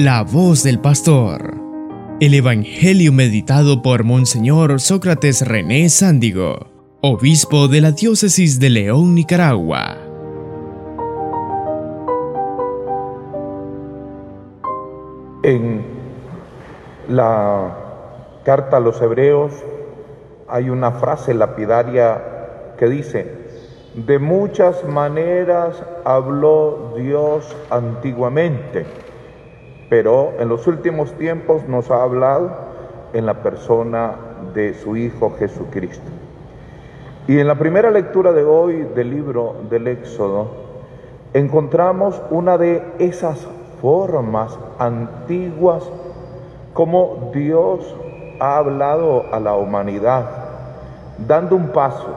La voz del pastor. El Evangelio meditado por Monseñor Sócrates René Sándigo, obispo de la diócesis de León, Nicaragua. En la carta a los hebreos hay una frase lapidaria que dice, de muchas maneras habló Dios antiguamente pero en los últimos tiempos nos ha hablado en la persona de su Hijo Jesucristo. Y en la primera lectura de hoy del libro del Éxodo, encontramos una de esas formas antiguas como Dios ha hablado a la humanidad, dando un paso,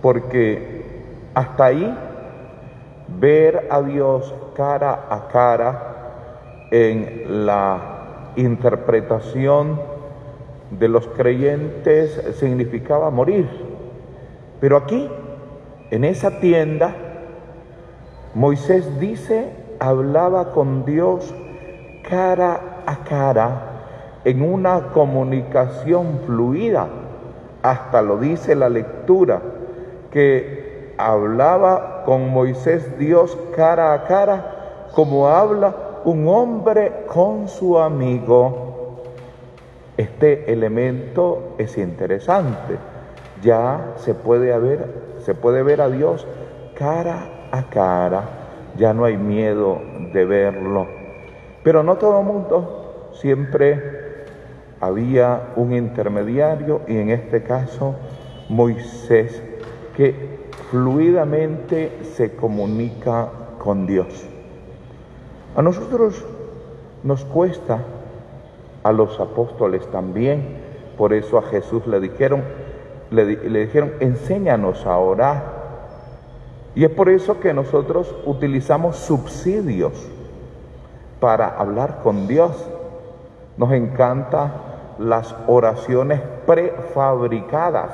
porque hasta ahí ver a Dios cara a cara, en la interpretación de los creyentes significaba morir. Pero aquí, en esa tienda, Moisés dice, hablaba con Dios cara a cara en una comunicación fluida. Hasta lo dice la lectura, que hablaba con Moisés Dios cara a cara como habla un hombre con su amigo. Este elemento es interesante. Ya se puede ver, se puede ver a Dios cara a cara. Ya no hay miedo de verlo. Pero no todo el mundo. Siempre había un intermediario y en este caso Moisés que fluidamente se comunica con Dios. A nosotros nos cuesta, a los apóstoles también, por eso a Jesús le dijeron, le, dijeron, enséñanos a orar. Y es por eso que nosotros utilizamos subsidios para hablar con Dios. Nos encantan las oraciones prefabricadas.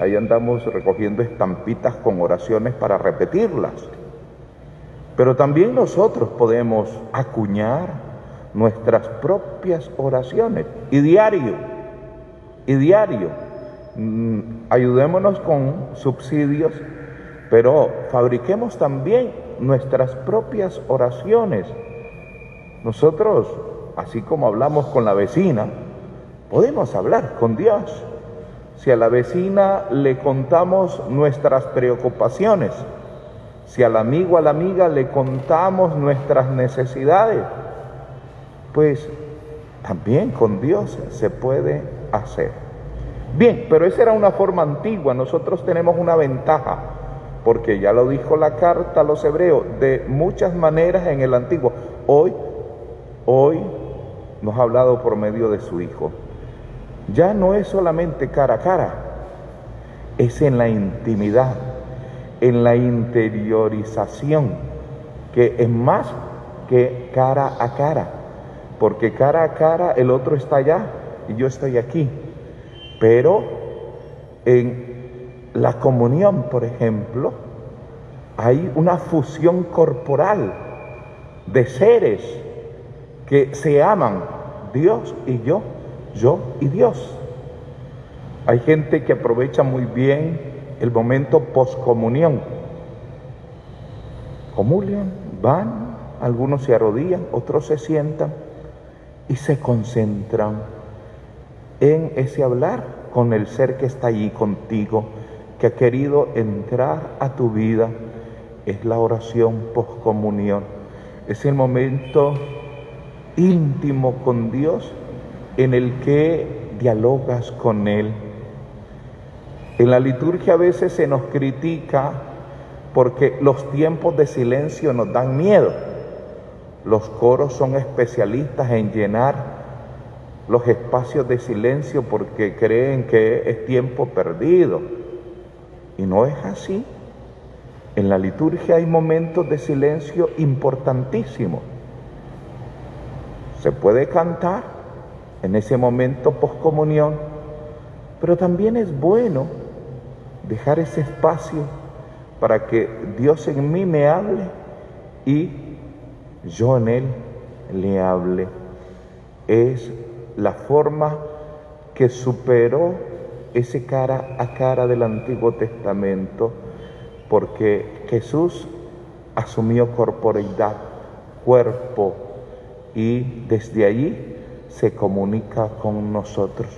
ahí andamos recogiendo estampitas con oraciones para repetirlas. Pero también nosotros podemos acuñar nuestras propias oraciones y diario, y diario. Mm, ayudémonos con subsidios, pero fabriquemos también nuestras propias oraciones. Nosotros, así como hablamos con la vecina, podemos hablar con Dios. Si a la vecina le contamos nuestras preocupaciones, si al amigo, a la amiga le contamos nuestras necesidades, pues también con Dios se puede hacer. Bien, pero esa era una forma antigua. Nosotros tenemos una ventaja, porque ya lo dijo la carta a los hebreos, de muchas maneras en el antiguo. Hoy, hoy nos ha hablado por medio de su Hijo. Ya no es solamente cara a cara, es en la intimidad en la interiorización, que es más que cara a cara, porque cara a cara el otro está allá y yo estoy aquí. Pero en la comunión, por ejemplo, hay una fusión corporal de seres que se aman, Dios y yo, yo y Dios. Hay gente que aprovecha muy bien el momento poscomunión. Comulgan, van, algunos se arrodillan, otros se sientan y se concentran en ese hablar con el ser que está allí contigo, que ha querido entrar a tu vida. Es la oración poscomunión. Es el momento íntimo con Dios en el que dialogas con Él en la liturgia a veces se nos critica porque los tiempos de silencio nos dan miedo. Los coros son especialistas en llenar los espacios de silencio porque creen que es tiempo perdido. Y no es así. En la liturgia hay momentos de silencio importantísimos. Se puede cantar en ese momento poscomunión, pero también es bueno dejar ese espacio para que Dios en mí me hable y yo en él le hable. Es la forma que superó ese cara a cara del Antiguo Testamento, porque Jesús asumió corporeidad, cuerpo, y desde allí se comunica con nosotros.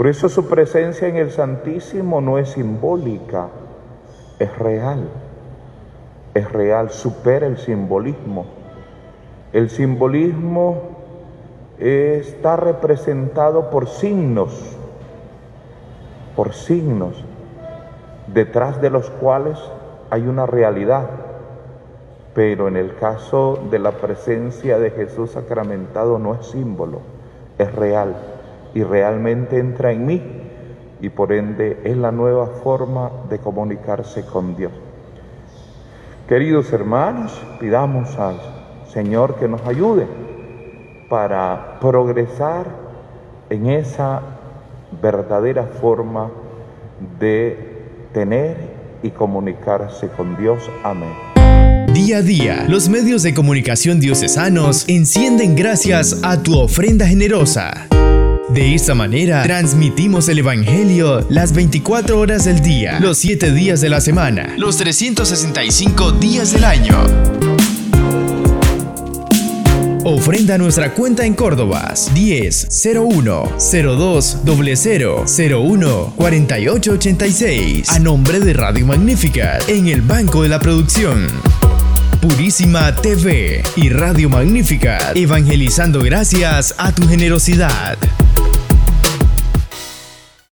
Por eso su presencia en el Santísimo no es simbólica, es real, es real, supera el simbolismo. El simbolismo está representado por signos, por signos, detrás de los cuales hay una realidad. Pero en el caso de la presencia de Jesús sacramentado no es símbolo, es real y realmente entra en mí y por ende es la nueva forma de comunicarse con Dios. Queridos hermanos, pidamos al Señor que nos ayude para progresar en esa verdadera forma de tener y comunicarse con Dios. Amén. Día a día, los medios de comunicación diocesanos encienden gracias a tu ofrenda generosa. De esta manera, transmitimos el Evangelio las 24 horas del día, los 7 días de la semana, los 365 días del año. Ofrenda nuestra cuenta en Córdoba 10 01 02 00 01 48 86 a nombre de Radio Magnífica en el Banco de la Producción. Purísima TV y Radio Magnífica, evangelizando gracias a tu generosidad.